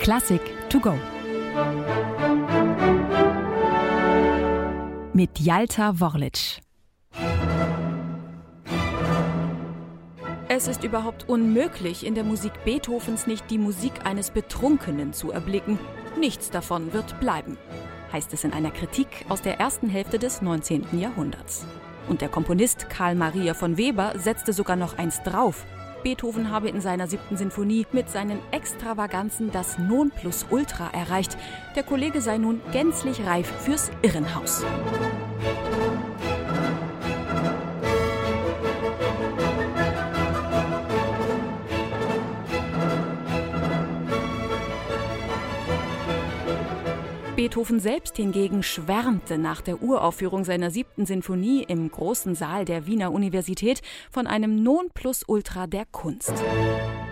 Klassik to go. Mit Jalta Worlic. Es ist überhaupt unmöglich, in der Musik Beethovens nicht die Musik eines Betrunkenen zu erblicken. Nichts davon wird bleiben, heißt es in einer Kritik aus der ersten Hälfte des 19. Jahrhunderts. Und der Komponist Karl Maria von Weber setzte sogar noch eins drauf. Beethoven habe in seiner siebten Sinfonie mit seinen Extravaganzen das Nonplusultra erreicht. Der Kollege sei nun gänzlich reif fürs Irrenhaus. Beethoven selbst hingegen schwärmte nach der Uraufführung seiner siebten Sinfonie im großen Saal der Wiener Universität von einem Nonplusultra der Kunst.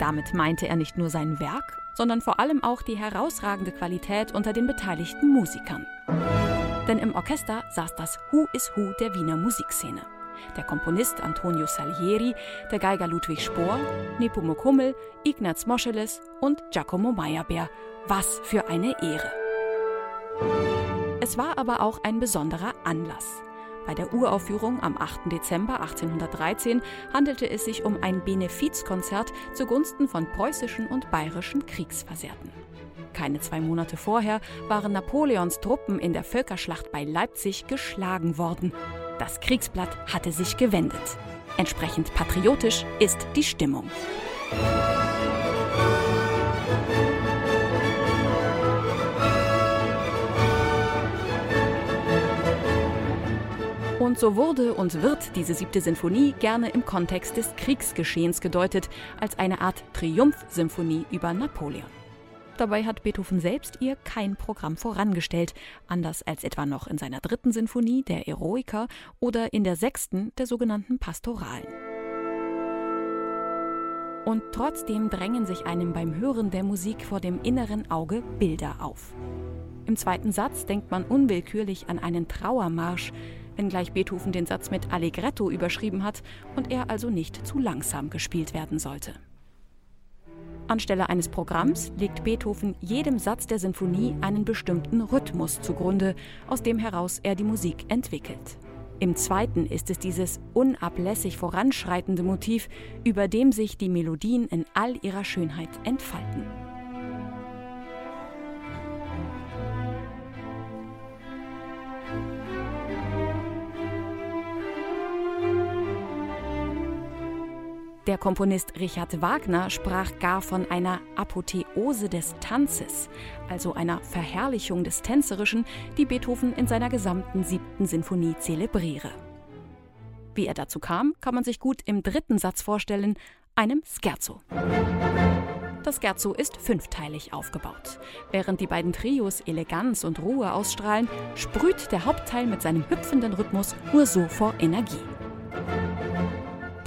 Damit meinte er nicht nur sein Werk, sondern vor allem auch die herausragende Qualität unter den beteiligten Musikern. Denn im Orchester saß das Who is Who der Wiener Musikszene. Der Komponist Antonio Salieri, der Geiger Ludwig Spohr, Nepomuk Hummel, Ignaz Moscheles und Giacomo Meyerbeer. Was für eine Ehre! Es war aber auch ein besonderer Anlass. Bei der Uraufführung am 8. Dezember 1813 handelte es sich um ein Benefizkonzert zugunsten von preußischen und bayerischen Kriegsversehrten. Keine zwei Monate vorher waren Napoleons Truppen in der Völkerschlacht bei Leipzig geschlagen worden. Das Kriegsblatt hatte sich gewendet. Entsprechend patriotisch ist die Stimmung. Und so wurde und wird diese siebte Sinfonie gerne im Kontext des Kriegsgeschehens gedeutet, als eine Art Triumphsymphonie über Napoleon. Dabei hat Beethoven selbst ihr kein Programm vorangestellt, anders als etwa noch in seiner dritten Sinfonie, der Eroica, oder in der sechsten, der sogenannten Pastoralen. Und trotzdem drängen sich einem beim Hören der Musik vor dem inneren Auge Bilder auf. Im zweiten Satz denkt man unwillkürlich an einen Trauermarsch, wenngleich Beethoven den Satz mit Allegretto überschrieben hat und er also nicht zu langsam gespielt werden sollte. Anstelle eines Programms legt Beethoven jedem Satz der Sinfonie einen bestimmten Rhythmus zugrunde, aus dem heraus er die Musik entwickelt. Im zweiten ist es dieses unablässig voranschreitende Motiv, über dem sich die Melodien in all ihrer Schönheit entfalten. Der Komponist Richard Wagner sprach gar von einer Apotheose des Tanzes, also einer Verherrlichung des Tänzerischen, die Beethoven in seiner gesamten siebten Sinfonie zelebriere. Wie er dazu kam, kann man sich gut im dritten Satz vorstellen, einem Scherzo. Das Scherzo ist fünfteilig aufgebaut. Während die beiden Trios Eleganz und Ruhe ausstrahlen, sprüht der Hauptteil mit seinem hüpfenden Rhythmus nur so vor Energie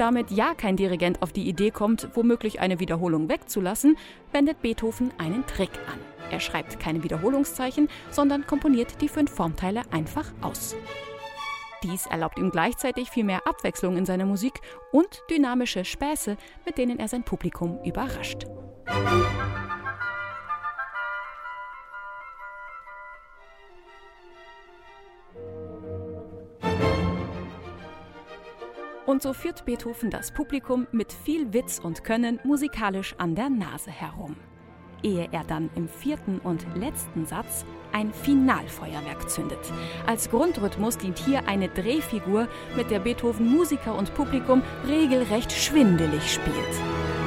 damit ja kein Dirigent auf die Idee kommt, womöglich eine Wiederholung wegzulassen, wendet Beethoven einen Trick an. Er schreibt keine Wiederholungszeichen, sondern komponiert die fünf Formteile einfach aus. Dies erlaubt ihm gleichzeitig viel mehr Abwechslung in seiner Musik und dynamische Späße, mit denen er sein Publikum überrascht. Und so führt Beethoven das Publikum mit viel Witz und Können musikalisch an der Nase herum. Ehe er dann im vierten und letzten Satz ein Finalfeuerwerk zündet. Als Grundrhythmus dient hier eine Drehfigur, mit der Beethoven Musiker und Publikum regelrecht schwindelig spielt.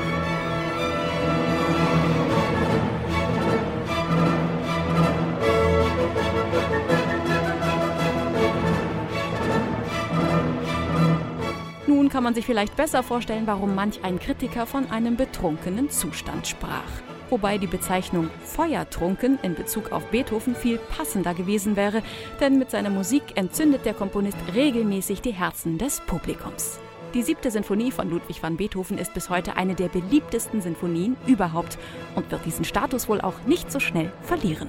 Kann man sich vielleicht besser vorstellen, warum manch ein Kritiker von einem betrunkenen Zustand sprach. Wobei die Bezeichnung Feuertrunken in Bezug auf Beethoven viel passender gewesen wäre, denn mit seiner Musik entzündet der Komponist regelmäßig die Herzen des Publikums. Die siebte Sinfonie von Ludwig van Beethoven ist bis heute eine der beliebtesten Sinfonien überhaupt und wird diesen Status wohl auch nicht so schnell verlieren.